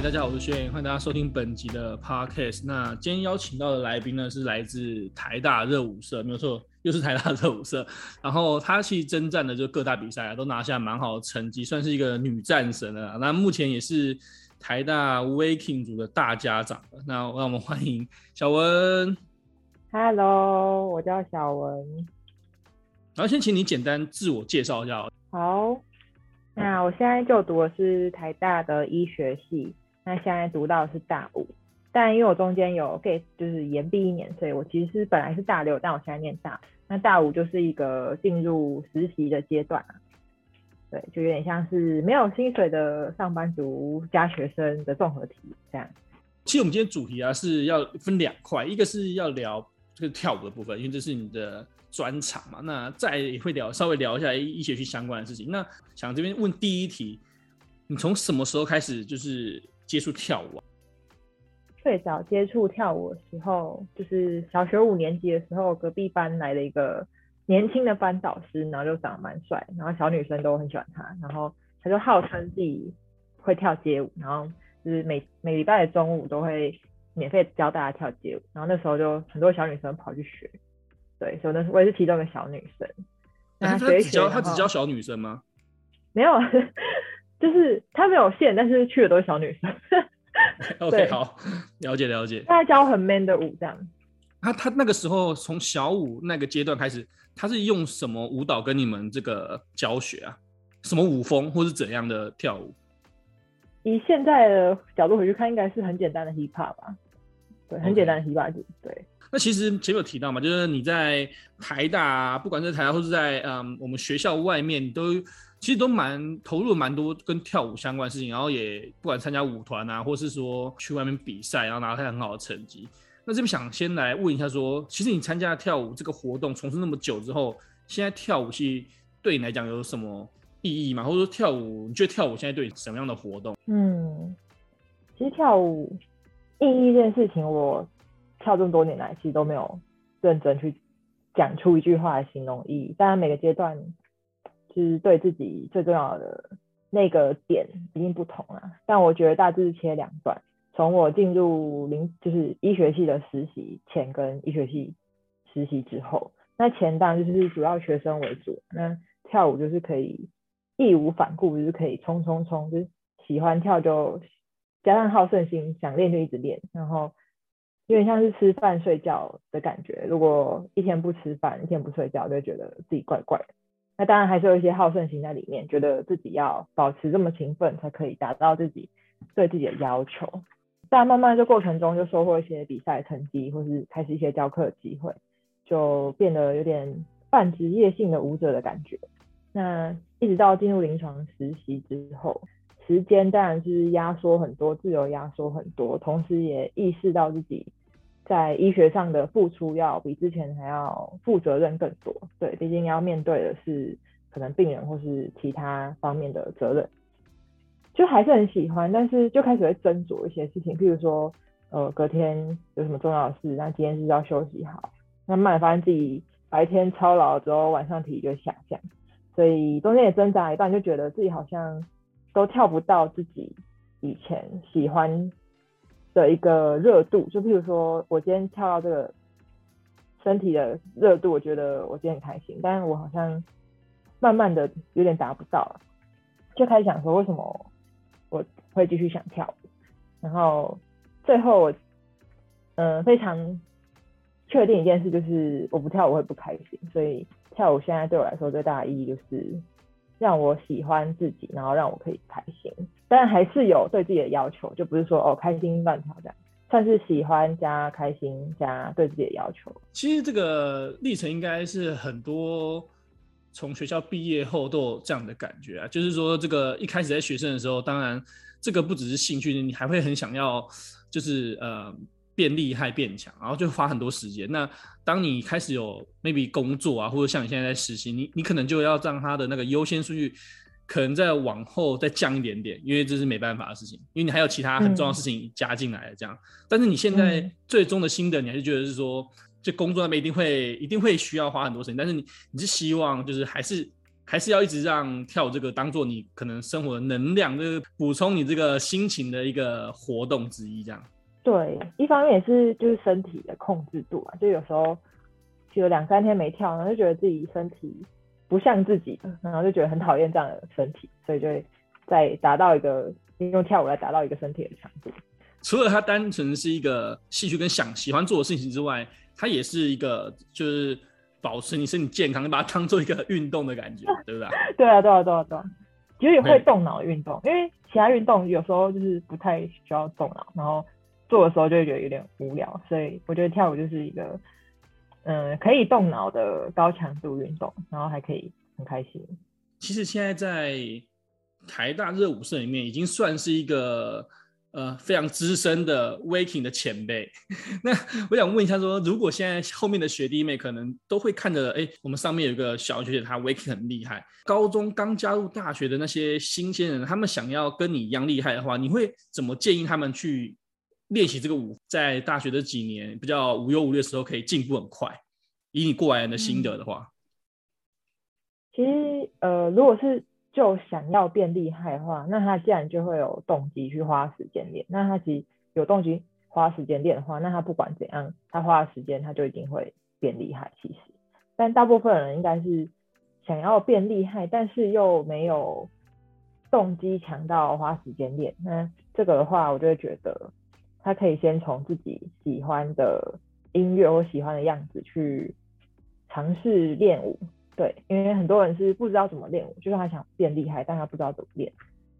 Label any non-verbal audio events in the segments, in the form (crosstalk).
嘿大家好，我是轩，欢迎大家收听本集的 Podcast。那今天邀请到的来宾呢，是来自台大热舞社，没有错，又是台大热舞社。然后他其实征战的就各大比赛啊，都拿下蛮好的成绩，算是一个女战神了。那目前也是台大 Waking 组的大家长。那让我们欢迎小文。Hello，我叫小文。然后先请你简单自我介绍一下。好。那我现在就读的是台大的医学系，那现在读到的是大五，但因为我中间有 gap 就是延毕一年，所以我其实本来是大六，但我现在念大。那大五就是一个进入实习的阶段，对，就有点像是没有薪水的上班族加学生的综合体这样。其实我们今天主题啊是要分两块，一个是要聊这个跳舞的部分，因为这是你的。专场嘛，那再也会聊稍微聊一下医学系相关的事情。那想这边问第一题，你从什么时候开始就是接触跳舞啊？最早接触跳舞的时候，就是小学五年级的时候，隔壁班来了一个年轻的班导师，然后就长得蛮帅，然后小女生都很喜欢他，然后他就号称自己会跳街舞，然后就是每每礼拜的中午都会免费教大家跳街舞，然后那时候就很多小女生跑去学。对，所以那是我也是其中一个小女生。那他只教他只教小女生吗？没有，就是他没有限，但是去的都是小女生。(laughs) OK，好，了解了解。他教很 man 的舞，这样。他他那个时候从小舞那个阶段开始，他是用什么舞蹈跟你们这个教学啊？什么舞风或是怎样的跳舞？以现在的角度回去看，应该是很简单的 hip hop 吧？对，很简单的 hip hop，对。那其实前面有提到嘛，就是你在台大啊，不管在台大或是在嗯我们学校外面，都其实都蛮投入蛮多跟跳舞相关的事情，然后也不管参加舞团啊，或是说去外面比赛，然后拿到很好的成绩。那这边想先来问一下说，其实你参加跳舞这个活动从事那么久之后，现在跳舞其实对你来讲有什么意义吗？或者说跳舞，你觉得跳舞现在对你什么样的活动？嗯，其实跳舞意义这件事情我。跳这么多年来，其实都没有认真去讲出一句话来形容意义。当然，每个阶段就是对自己最重要的那个点一定不同啊。但我觉得大致切两段，从我进入临就是医学系的实习前跟医学系实习之后，那前当然就是主要学生为主，那跳舞就是可以义无反顾，就是可以冲冲冲，就是喜欢跳就加上好胜心，想练就一直练，然后。有点像是吃饭睡觉的感觉，如果一天不吃饭，一天不睡觉，就觉得自己怪怪的。那当然还是有一些好胜心在里面，觉得自己要保持这么勤奋，才可以达到自己对自己的要求。但慢慢这过程中，就收获一些比赛成绩，或是开始一些教课的机会，就变得有点半职业性的舞者的感觉。那一直到进入临床实习之后。时间当然是压缩很多，自由压缩很多，同时也意识到自己在医学上的付出要比之前还要负责任更多。对，毕竟要面对的是可能病人或是其他方面的责任，就还是很喜欢，但是就开始会斟酌一些事情，譬如说，呃，隔天有什么重要的事，那今天是要休息好，那慢慢发现自己白天操劳之后，晚上体力就下降，所以中间也挣扎一段，就觉得自己好像。都跳不到自己以前喜欢的一个热度，就譬如说，我今天跳到这个身体的热度，我觉得我今天很开心，但是我好像慢慢的有点达不到了，就开始想说为什么我会继续想跳舞，然后最后我嗯、呃、非常确定一件事，就是我不跳舞会不开心，所以跳舞现在对我来说最大的意义就是。让我喜欢自己，然后让我可以开心，但还是有对自己的要求，就不是说哦开心乱跳这样，算是喜欢加开心加对自己的要求。其实这个历程应该是很多从学校毕业后都有这样的感觉啊，就是说这个一开始在学生的时候，当然这个不只是兴趣，你还会很想要，就是呃。变厉害变强，然后就花很多时间。那当你开始有 maybe 工作啊，或者像你现在在实习，你你可能就要让他的那个优先顺序，可能再往后再降一点点，因为这是没办法的事情，因为你还有其他很重要的事情加进来的这样。嗯、但是你现在最终的心得，你还是觉得是说，这工作那边一定会一定会需要花很多时间，但是你你是希望就是还是还是要一直让跳舞这个当做你可能生活的能量，就是补充你这个心情的一个活动之一，这样。对，一方面也是就是身体的控制度啊，就有时候有两三天没跳，然后就觉得自己身体不像自己，然后就觉得很讨厌这样的身体，所以就会再达到一个用跳舞来达到一个身体的强度。除了它单纯是一个兴趣跟想喜欢做的事情之外，它也是一个就是保持你身体健康，把它当做一个 (laughs) 运动的感觉，对不对？(laughs) 对啊，对啊，对啊，对啊，其实也会动脑的运动，因为其他运动有时候就是不太需要动脑，然后。做的时候就会觉得有点无聊，所以我觉得跳舞就是一个，嗯，可以动脑的高强度运动，然后还可以很开心。其实现在在台大热舞社里面，已经算是一个呃非常资深的 Waking 的前辈。(laughs) 那我想问一下说，如果现在后面的学弟妹可能都会看着，哎，我们上面有一个小学姐，她 Waking 很厉害。高中刚加入大学的那些新鲜人，他们想要跟你一样厉害的话，你会怎么建议他们去？练习这个舞，在大学的几年比较无忧无虑的时候，可以进步很快。以你过来人的心得的话，其实呃，如果是就想要变厉害的话，那他既然就会有动机去花时间练。那他其实有动机花时间练的话，那他不管怎样，他花的时间他就一定会变厉害。其实，但大部分人应该是想要变厉害，但是又没有动机强到花时间练。那这个的话，我就会觉得。他可以先从自己喜欢的音乐或喜欢的样子去尝试练舞，对，因为很多人是不知道怎么练舞，就是他想变厉害，但他不知道怎么练。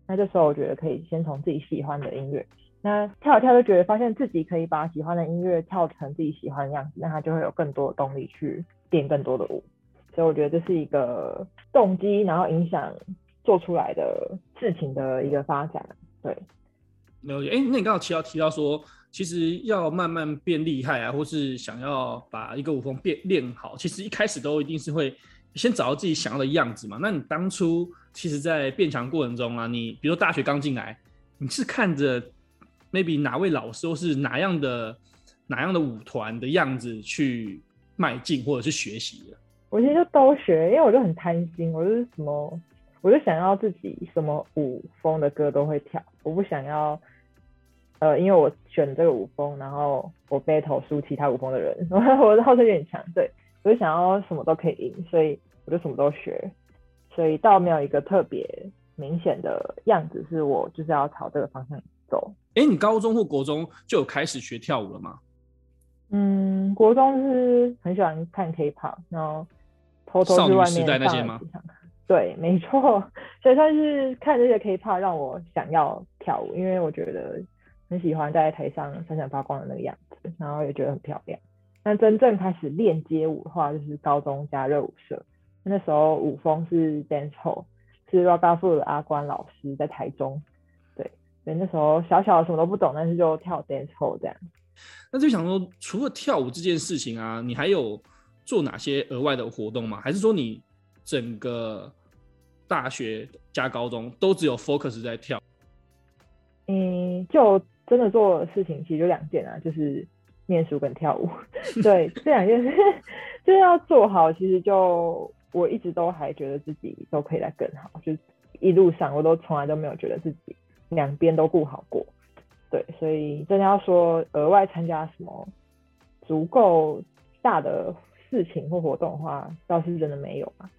那这时候我觉得可以先从自己喜欢的音乐，那跳一跳就觉得发现自己可以把喜欢的音乐跳成自己喜欢的样子，那他就会有更多的动力去练更多的舞。所以我觉得这是一个动机，然后影响做出来的事情的一个发展，对。了解，哎，那你刚刚提到提到说，其实要慢慢变厉害啊，或是想要把一个舞风变练好，其实一开始都一定是会先找到自己想要的样子嘛。那你当初其实，在变强过程中啊，你比如说大学刚进来，你是看着 maybe 哪位老师或是哪样的哪样的舞团的样子去迈进或者是学习的？我其实就都学，因为我就很贪心，我就是什么。我就想要自己什么舞风的歌都会跳，我不想要，呃，因为我选这个舞风，然后我 battle 输其他舞风的人，(laughs) 我的号称有点强，对，我就想要什么都可以赢，所以我就什么都学，所以倒没有一个特别明显的样子，是我就是要朝这个方向走。哎、欸，你高中或国中就有开始学跳舞了吗？嗯，国中是很喜欢看 K-pop，然后偷偷去外面上那些吗？对，没错，所以算是看这些 K-pop 让我想要跳舞，因为我觉得很喜欢在台上闪闪发光的那个样子，然后也觉得很漂亮。但真正开始练街舞的话，就是高中加热舞社，那时候舞风是 dancehall，是 Ragafoo 的阿关老师在台中。对，所以那时候小小的什么都不懂，但是就跳 dancehall 这样。那就想说，除了跳舞这件事情啊，你还有做哪些额外的活动吗？还是说你整个？大学加高中都只有 focus 在跳，嗯，就真的做的事情其实就两件啊，就是念书跟跳舞。(laughs) 对，这两件事 (laughs) 就是要做好。其实就我一直都还觉得自己都可以再更好，就一路上我都从来都没有觉得自己两边都不好过。对，所以真的要说额外参加什么足够大的事情或活动的话，倒是真的没有啊。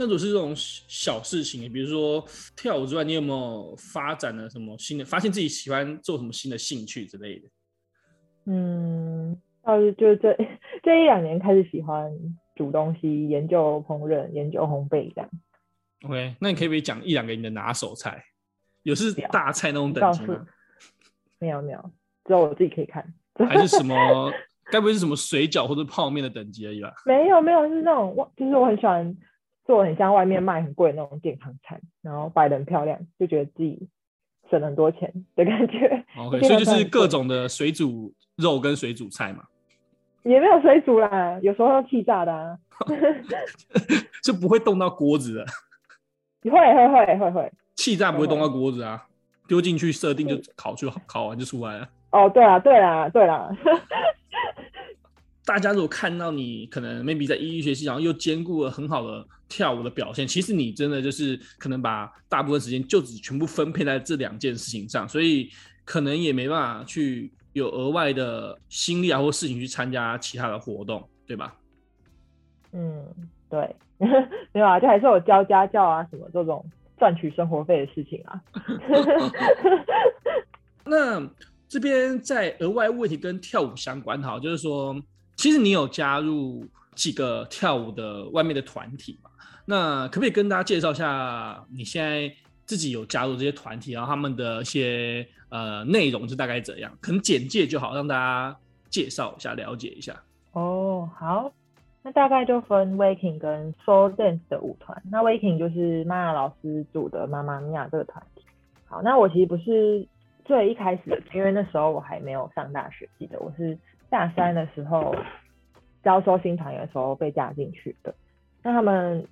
那种是这种小事情，比如说跳舞之外，你有没有发展了什么新的？发现自己喜欢做什么新的兴趣之类的？嗯，倒是就这 (laughs) 这一两年开始喜欢煮东西，研究烹饪，研究烘焙这样。OK，那你可以不可以讲一两个你的拿手菜？有是大菜那种等级吗？没有没有，只有我自己可以看。还是什么？该不会是什么水饺或者泡面的等级而已吧？没 (laughs) 有没有，是那种，就是我很喜欢。做很像外面卖很贵的那种健康餐，然后摆的很漂亮，就觉得自己省了很多钱的感觉。OK，(laughs) 所以就是各种的水煮肉跟水煮菜嘛。也没有水煮啦，有时候要气炸的啊。(laughs) (laughs) 就不会动到锅子的。会会会会会。气炸不会动到锅子啊，丢进去设定就烤就烤完就出来了。哦，对啊对啊对啊。大家如果看到你可能 maybe 在一一学习，然后又兼顾了很好的跳舞的表现，其实你真的就是可能把大部分时间就只全部分配在这两件事情上，所以可能也没办法去有额外的心力啊或事情去参加其他的活动，对吧？嗯，对，(laughs) 没有啊，就还是有教家教啊什么这种赚取生活费的事情啊。(laughs) 那这边在额外问题跟跳舞相关哈，就是说，其实你有加入几个跳舞的外面的团体嘛？那可不可以跟大家介绍一下你现在自己有加入这些团体，然后他们的一些呃内容是大概怎样？可能简介就好，让大家介绍一下，了解一下。哦，好，那大概就分 Waking 跟 Soul Dance 的舞团。那 Waking 就是玛雅老师组的妈妈咪呀这个团体。好，那我其实不是。最一开始，因为那时候我还没有上大学，记得我是大三的时候招收新团员的时候被加进去的。那他们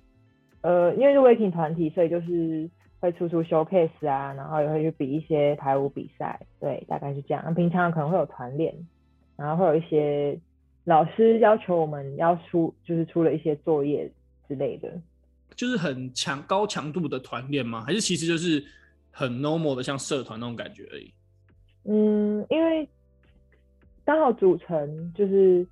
呃，因为是 Waking 团体，所以就是会出出 showcase 啊，然后也会去比一些排舞比赛，对，大概是这样。那平常可能会有团练，然后会有一些老师要求我们要出，就是出了一些作业之类的。就是很强高强度的团练吗？还是其实就是？很 normal 的，像社团那种感觉而已。嗯，因为刚好组成就是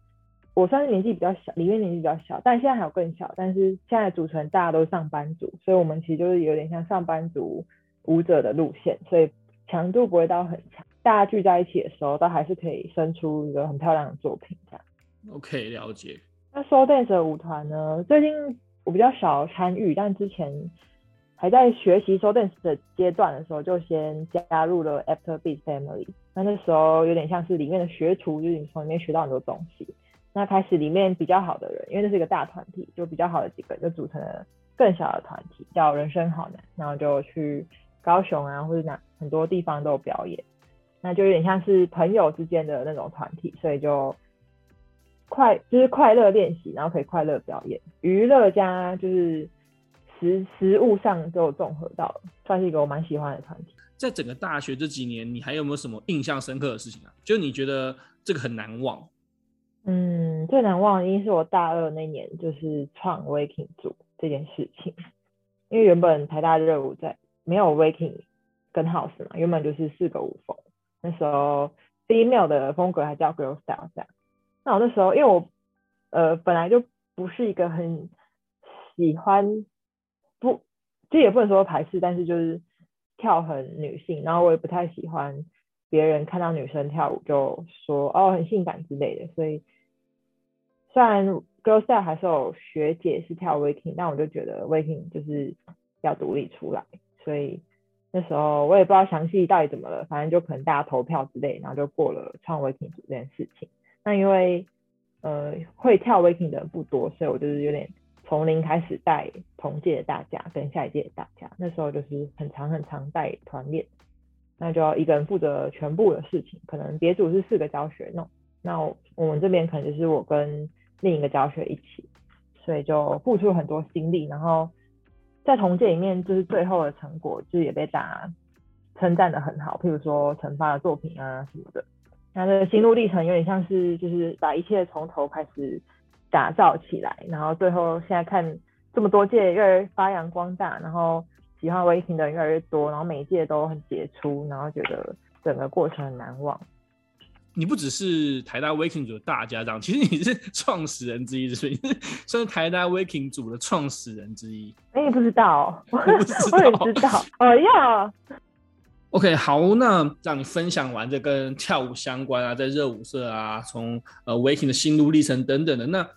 我算是年纪比较小，里面年纪比较小，但现在还有更小。但是现在组成大家都是上班族，所以我们其实就是有点像上班族舞者的路线，所以强度不会到很强。大家聚在一起的时候，都还是可以生出一个很漂亮的作品这样。OK，了解。那 Soul Dance 的舞团呢？最近我比较少参与，但之前。还在学习 s o Dance 的阶段的时候，就先加入了 Afterbeat Family。那那时候有点像是里面的学徒，就是你从里面学到很多东西。那开始里面比较好的人，因为这是一个大团体，就比较好的几个就组成了更小的团体，叫人生好难。然后就去高雄啊，或者哪很多地方都有表演。那就有点像是朋友之间的那种团体，所以就快就是快乐练习，然后可以快乐表演，娱乐加就是。实实物上都有综合到，算是一个我蛮喜欢的团体。在整个大学这几年，你还有没有什么印象深刻的事情啊？就你觉得这个很难忘？嗯，最难忘的应该是我大二那年，就是创 Waking 组这件事情。因为原本台大热舞在没有 Waking 跟 House 嘛，原本就是四个舞风。那时候 female 的风格还叫 Girl Style 这样。那我那时候因为我呃本来就不是一个很喜欢。这也不能说排斥，但是就是跳很女性，然后我也不太喜欢别人看到女生跳舞就说哦很性感之类的，所以虽然 Girl Style 还是有学姐是跳 Waking，但我就觉得 Waking 就是要独立出来，所以那时候我也不知道详细到底怎么了，反正就可能大家投票之类，然后就过了创 Waking 组这件事情。那因为呃会跳 Waking 的人不多，所以我就是有点。从零开始带同届的大家跟下一届的大家，那时候就是很长很长带团练，那就要一个人负责全部的事情。可能别组是四个教学弄，那我们这边可能就是我跟另一个教学一起，所以就付出了很多心力。然后在同届里面，就是最后的成果，就是也被大家称赞的很好，譬如说成发的作品啊什么的。那这个心路历程有点像是就是把一切从头开始。打造起来，然后最后现在看这么多届越来越发扬光大，然后喜欢 Waking 的人越来越多，然后每一届都很杰出，然后觉得整个过程很难忘。你不只是台大 Waking 组的大家长，其实你是创始人之一，所以算是台大 Waking 组的创始人之一。哎，你不知道？我不知道，(laughs) 我也知道。哦呀。OK，好，那让你分享完这跟跳舞相关啊，在热舞社啊，从呃 Waking 的心路历程等等的。那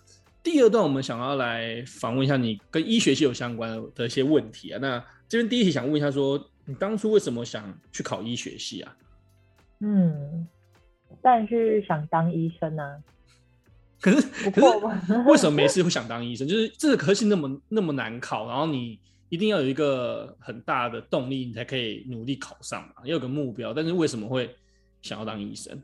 第二段我们想要来访问一下你跟医学系有相关的一些问题啊。那这边第一题想问一下说，说你当初为什么想去考医学系啊？嗯，但是想当医生呢、啊。可是，可是为什么没事会想当医生？就是这个科系那么那么难考，然后你。一定要有一个很大的动力，你才可以努力考上嘛，要有个目标。但是为什么会想要当医生？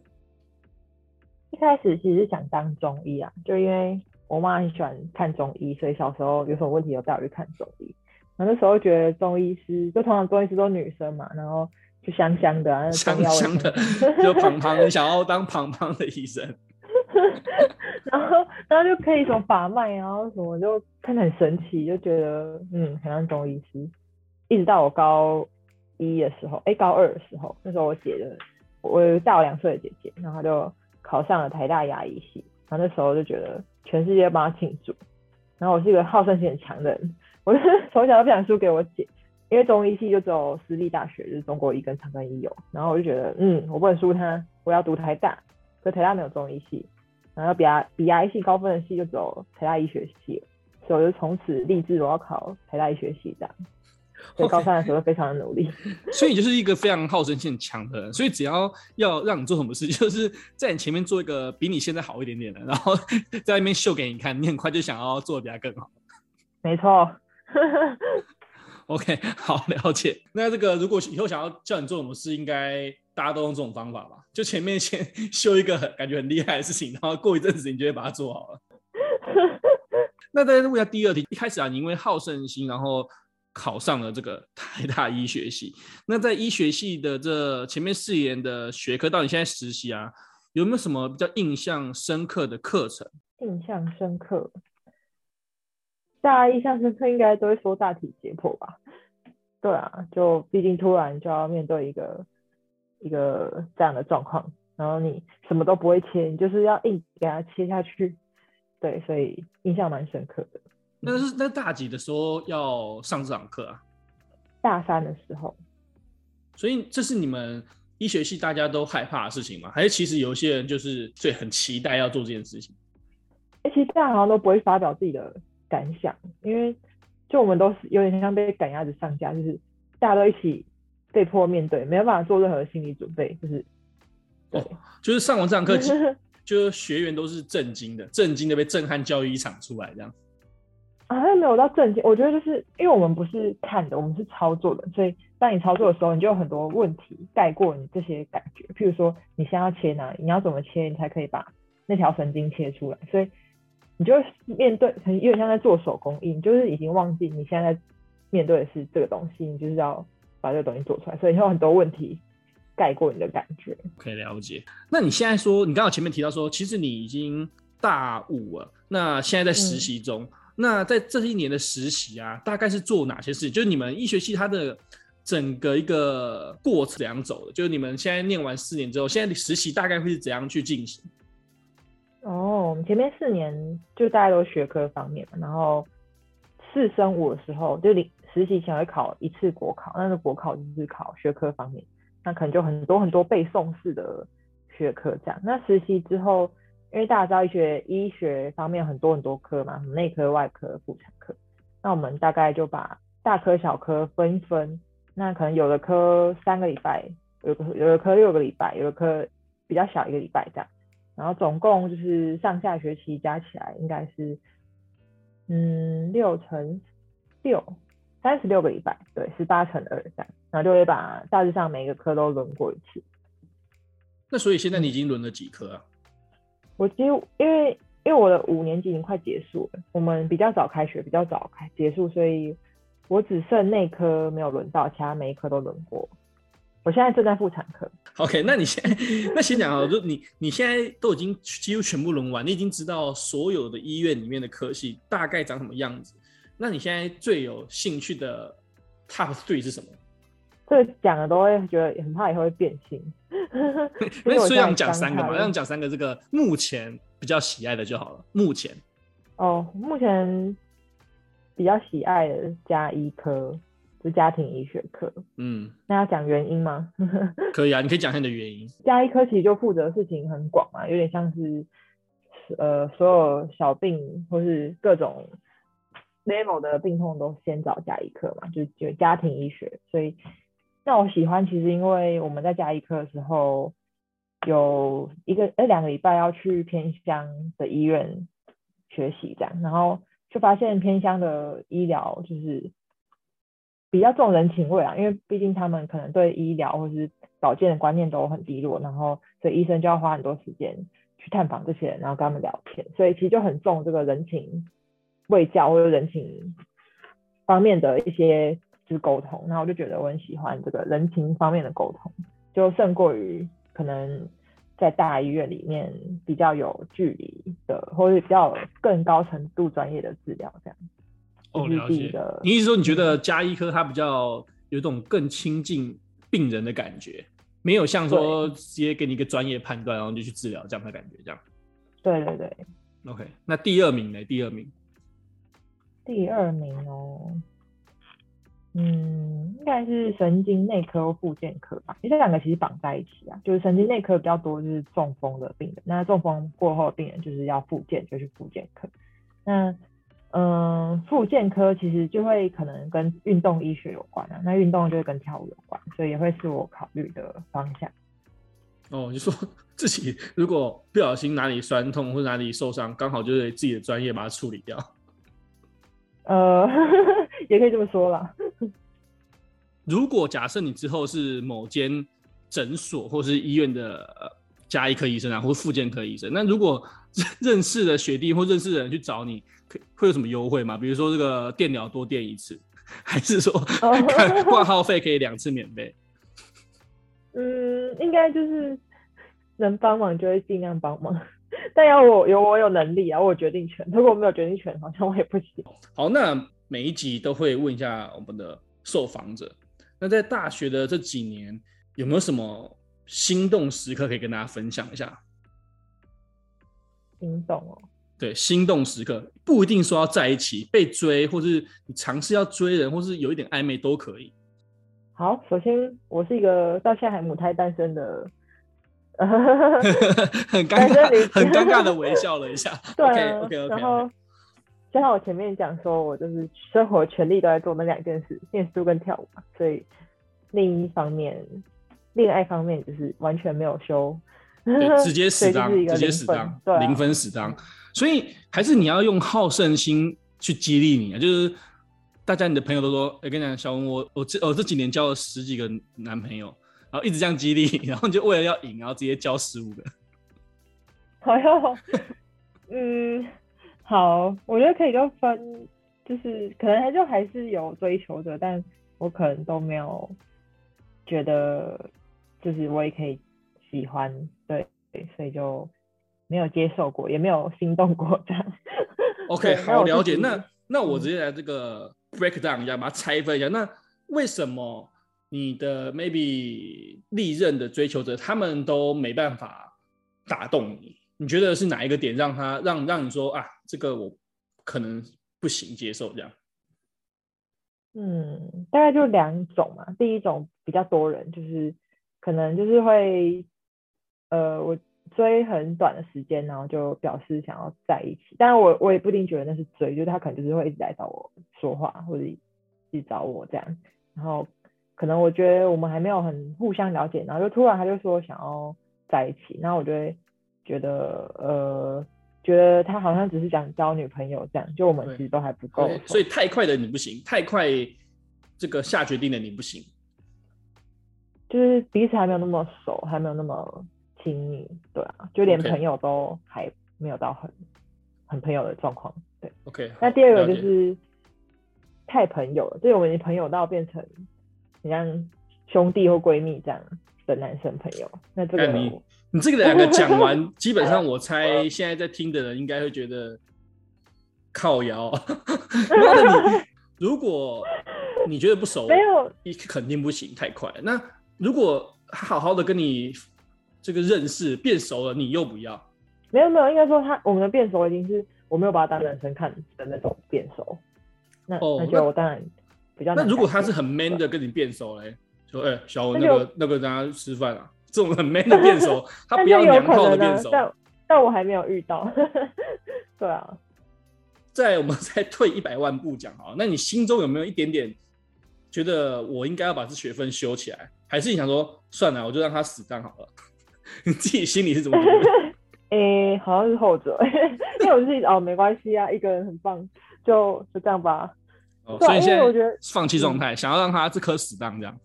一开始其实是想当中医啊，就因为我妈很喜欢看中医，所以小时候有什么问题就带我去看中医。然后那时候觉得中医师，就通常中医师都女生嘛，然后就香香的，啊，香香的，就胖胖的，想要当胖胖的医生。(laughs) 然后然后就可以什么把脉，然后什么就看得很神奇，就觉得嗯很像中医师。一直到我高一的时候，哎、高二的时候，那时候我姐的我有大我两岁的姐姐，然后她就考上了台大牙医系，然后那时候就觉得全世界帮她庆祝。然后我是一个好胜心很强的人，我就从小都不想输给我姐。因为中医系就只有私立大学，就是中国医跟长庚医有，然后我就觉得，嗯，我不能输他，我要读台大，可台大没有中医系，然后比亚比亚医系高分的系就只有台大医学系，所以我就从此立志我要考台大医学系这样。所以高三的时候非常的努力。Okay. (laughs) 所以你就是一个非常好胜心很强的人，所以只要要让你做什么事，(laughs) 就是在你前面做一个比你现在好一点点的，然后 (laughs) 在那边秀给你看，你很快就想要做的比他更好。没错。OK，好，了解。那这个如果以后想要叫你做什么事，应该大家都用这种方法吧？就前面先 (laughs) 修一个很感觉很厉害的事情，然后过一阵子你就会把它做好了。(laughs) 那再问一下第二题，一开始啊，你因为好胜心，然后考上了这个台大医学系。那在医学系的这前面四年的学科，到你现在实习啊，有没有什么比较印象深刻的课程？印象深刻。大家印象深刻应该都会说大体解剖吧？对啊，就毕竟突然就要面对一个一个这样的状况，然后你什么都不会切，你就是要硬给它切下去。对，所以印象蛮深刻的。那是那大几的时候要上这堂课啊？大三的时候。所以这是你们医学系大家都害怕的事情吗？还是其实有些人就是最很期待要做这件事情？哎其实大家好像都不会发表自己的。感想，因为就我们都是有点像被赶鸭子上架，就是大家都一起被迫面对，没有办法做任何心理准备，就是哦，就是上完这堂课，(laughs) 就是学员都是震惊的，震惊的被震撼教育一场出来这样。啊，没有到震惊，我觉得就是因为我们不是看的，我们是操作的，所以当你操作的时候，你就有很多问题盖过你这些感觉，譬如说你现在要切哪里，你要怎么切，你才可以把那条神经切出来，所以。你就面对，很有点像在做手工艺，你就是已经忘记你现在在面对的是这个东西，你就是要把这个东西做出来，所以有很多问题盖过你的感觉。可以了解。那你现在说，你刚好前面提到说，其实你已经大五了，那现在在实习中，嗯、那在这一年的实习啊，大概是做哪些事情？就是你们医学系它的整个一个过程怎样走的？就是你们现在念完四年之后，现在的实习大概会是怎样去进行？哦，我们前面四年就大家都学科方面嘛，然后四升五的时候就实习前会考一次国考，那个国考就是考学科方面，那可能就很多很多背诵式的学科这样。那实习之后，因为大家知道医学医学方面很多很多科嘛，内科、外科、妇产科，那我们大概就把大科小科分一分，那可能有的科三个礼拜，有的有的科六个礼拜，有的科比较小一个礼拜这样。然后总共就是上下学期加起来应该是，嗯，六乘六，三十六个礼拜，对，十八乘二这样，然后就会把大致上每一个科都轮过一次。那所以现在你已经轮了几科啊？我几乎因为因为我的五年级已经快结束了，我们比较早开学，比较早开结束，所以我只剩内科没有轮到，其他每一科都轮过。我现在正在妇产科。OK，那你现在那先讲啊，就你你现在都已经几乎全部轮完，你已经知道所有的医院里面的科系大概长什么样子。那你现在最有兴趣的 Top Three 是什么？这个讲的都会觉得很怕以后会变心。(laughs) 那所以我们讲三个嘛，让讲三个这个目前比较喜爱的就好了。目前哦，目前比较喜爱的加医科。是家庭医学科，嗯，那要讲原因吗？(laughs) 可以啊，你可以讲一下你的原因。加医科其实就负责的事情很广嘛，有点像是呃所有小病或是各种 level 的病痛都先找家医科嘛，就就家庭医学。所以那我喜欢，其实因为我们在家医科的时候有一个呃两个礼拜要去偏乡的医院学习这样，然后就发现偏乡的医疗就是。比较重人情味啊，因为毕竟他们可能对医疗或是保健的观念都很低落，然后所以医生就要花很多时间去探访这些人，然后跟他们聊天，所以其实就很重这个人情卫教或者人情方面的一些就是沟通。然后我就觉得我很喜欢这个人情方面的沟通，就胜过于可能在大医院里面比较有距离的，或者比较更高程度专业的治疗这样。哦，了解。你意思说你觉得家医科它比较有一种更亲近病人的感觉，没有像说直接给你一个专业判断，然后就去治疗这样的感觉，这样？对对对。OK，那第二名呢？第二名。第二名哦。嗯，应该是神经内科或复健科吧，因为这两个其实绑在一起啊。就是神经内科比较多，就是中风的病人，那中风过后病人就是要复健，就去复健科。那嗯，复健科其实就会可能跟运动医学有关啊，那运动就会跟跳舞有关，所以也会是我考虑的方向。哦，你说 (laughs) 自己如果不小心哪里酸痛或哪里受伤，刚好就是自己的专业把它处理掉。呃，(laughs) 也可以这么说啦。如果假设你之后是某间诊所或是医院的加医科医生啊，或是复健科医生，那如果认识的学弟或认识的人去找你，会有什么优惠吗？比如说这个电疗多电一次，(laughs) 还是说挂号费可以两次免费？嗯，应该就是能帮忙就会尽量帮忙。但要我有我有能力啊，我有决定权。如果我没有决定权，好像我也不行。(laughs) 好，那每一集都会问一下我们的受访者，那在大学的这几年，有没有什么心动时刻可以跟大家分享一下？心动哦，对，心动时刻不一定说要在一起、被追，或是你尝试要追人，或是有一点暧昧都可以。好，首先我是一个到现在还母胎单身的。(laughs) (laughs) 很尴尬，很尴尬的微笑了一下。(laughs) 对，OK OK OK。然后，就像我前面讲说，我就是生活全力都在做那两件事，念书跟跳舞嘛。所以另一方面，恋爱方面就是完全没有修，直接死当，直接死当，对，零分死当。所以还是你要用好胜心去激励你啊！就是大家你的朋友都说，我、欸、跟你讲，小文，我我这我这几年交了十几个男朋友。然后一直这样激励，(laughs) 然后就为了要赢，然后直接交十五个。好哟，嗯，好，我觉得可以就分，就是可能他就还是有追求者，但我可能都没有觉得，就是我也可以喜欢，对，所以就没有接受过，也没有心动过这样。(laughs) OK，好，了解。那那我直接来这个 break down 一下，把它拆分一下。那为什么？你的 maybe 历任的追求者，他们都没办法打动你。你觉得是哪一个点让他让让你说啊，这个我可能不行接受这样？嗯，大概就两种嘛。第一种比较多人，就是可能就是会，呃，我追很短的时间，然后就表示想要在一起。但是我我也不一定觉得那是追，就是他可能就是会一直来找我说话，或者一直找我这样，然后。可能我觉得我们还没有很互相了解，然后就突然他就说想要在一起，然后我就会觉得呃，觉得他好像只是想交女朋友这样，就我们其实都还不够，所以太快的你不行，太快这个下决定的你不行，就是彼此还没有那么熟，还没有那么亲密，对啊，就连朋友都还没有到很很朋友的状况，对，OK。那第二个就是太朋友了，就是我们的朋友到变成。像兄弟或闺蜜这样的男生朋友，那这个你你这个两个讲完，(laughs) 基本上我猜现在在听的人应该会觉得靠摇。(laughs) 那你如果你觉得不熟，没有，你肯定不行，太快了。那如果好好的跟你这个认识变熟了，你又不要？没有没有，应该说他我们的变熟已经是我没有把他当男生看的那种变熟。那、哦、那就我当然。那如果他是很 man 的跟你变熟嘞，说哎、欸、小文那个那个大家吃饭啊，这种很 man 的变熟，(laughs) 他不要娘炮的变熟，但但我还没有遇到，(laughs) 对啊。在我们再退一百万步讲啊，那你心中有没有一点点觉得我应该要把这学分修起来，还是你想说算了，我就让他死战好了？(laughs) 你自己心里是怎么觉得？哎、欸，好像是后者，因为我自己哦没关系啊，一个人很棒，就就这样吧。哦、所以现在我觉得放弃状态，想要让他这颗死当这样。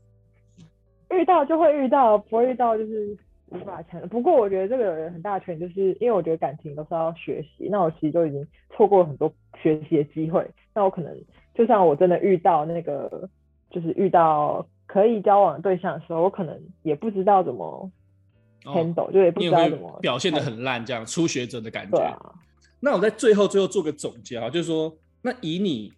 遇到就会遇到，不会遇到就是无法强。不过我觉得这个有很大的权，就是因为我觉得感情都是要学习。那我其实就已经错过了很多学习的机会。那我可能就像我真的遇到那个，就是遇到可以交往的对象的时候，我可能也不知道怎么 handle，、哦、就也不知道怎么表现的很烂，这样初学者的感觉。啊、那我在最后最后做个总结啊，就是说，那以你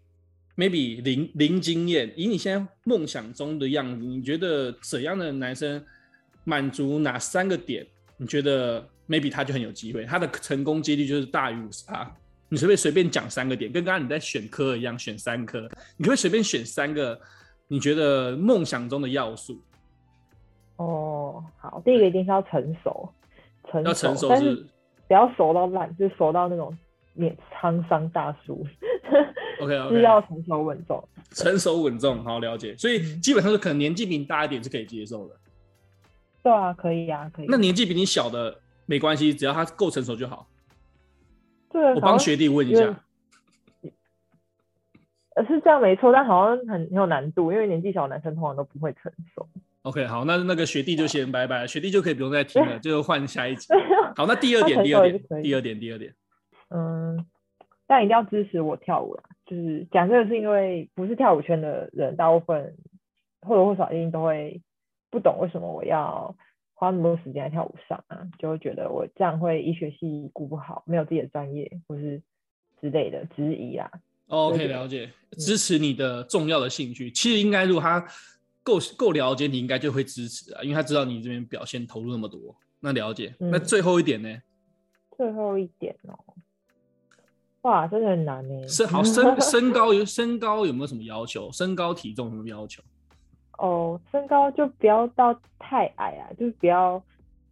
maybe 零零经验，以你现在梦想中的样子，你觉得怎样的男生满足哪三个点？你觉得 maybe 他就很有机会，他的成功几率就是大于五十啊？你随便随便讲三个点，跟刚刚你在选科一样，选三科，你可不可以随便选三个？你觉得梦想中的要素？哦，好，第一个一定是要成熟，成熟，要成熟是，但是不要熟到烂，就熟到那种面沧桑大叔。(laughs) OK OK，是要成熟稳重，成熟稳重，好了解。所以基本上是可能年纪比你大一点是可以接受的。对啊，可以啊，可以。那年纪比你小的没关系，只要他够成熟就好。对，我帮学弟问一下。呃，是这样没错，但好像很很有难度，因为年纪小的男生通常都不会成熟。OK，好，那那个学弟就先拜拜，学弟就可以不用再听了，(laughs) 就换下一集。(laughs) 好，那第二点，第二点，第二点，第二点。嗯，但一定要支持我跳舞啦。就是讲这个是因为不是跳舞圈的人，大部分或多或少一定都会不懂为什么我要花那么多时间在跳舞上啊，就会觉得我这样会医学系顾不好，没有自己的专业或是之类的质疑啊。OK，了解，支持你的重要的兴趣。嗯、其实应该，如果他够够了解你，应该就会支持啊，因为他知道你这边表现投入那么多。那了解，嗯、那最后一点呢？最后一点哦，哇，真的很难呢。身好身身高有身高有没有什么要求？身高体重有什么要求？(laughs) 哦，身高就不要到太矮啊，就是不要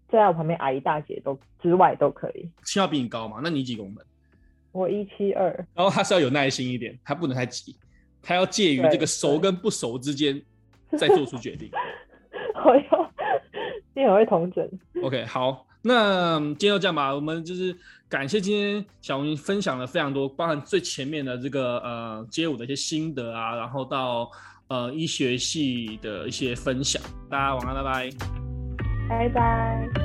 在我旁边矮一大截都之外都可以。起码比你高嘛？那你几公分？我一七二，然后他是要有耐心一点，他不能太急，他要介于这个熟跟不熟之间再做出决定。(laughs) 我要，(laughs) 你很会同整。OK，好，那今天就这样吧。我们就是感谢今天小红分享了非常多，包含最前面的这个呃街舞的一些心得啊，然后到呃医学系的一些分享。大家晚安，拜拜，拜拜。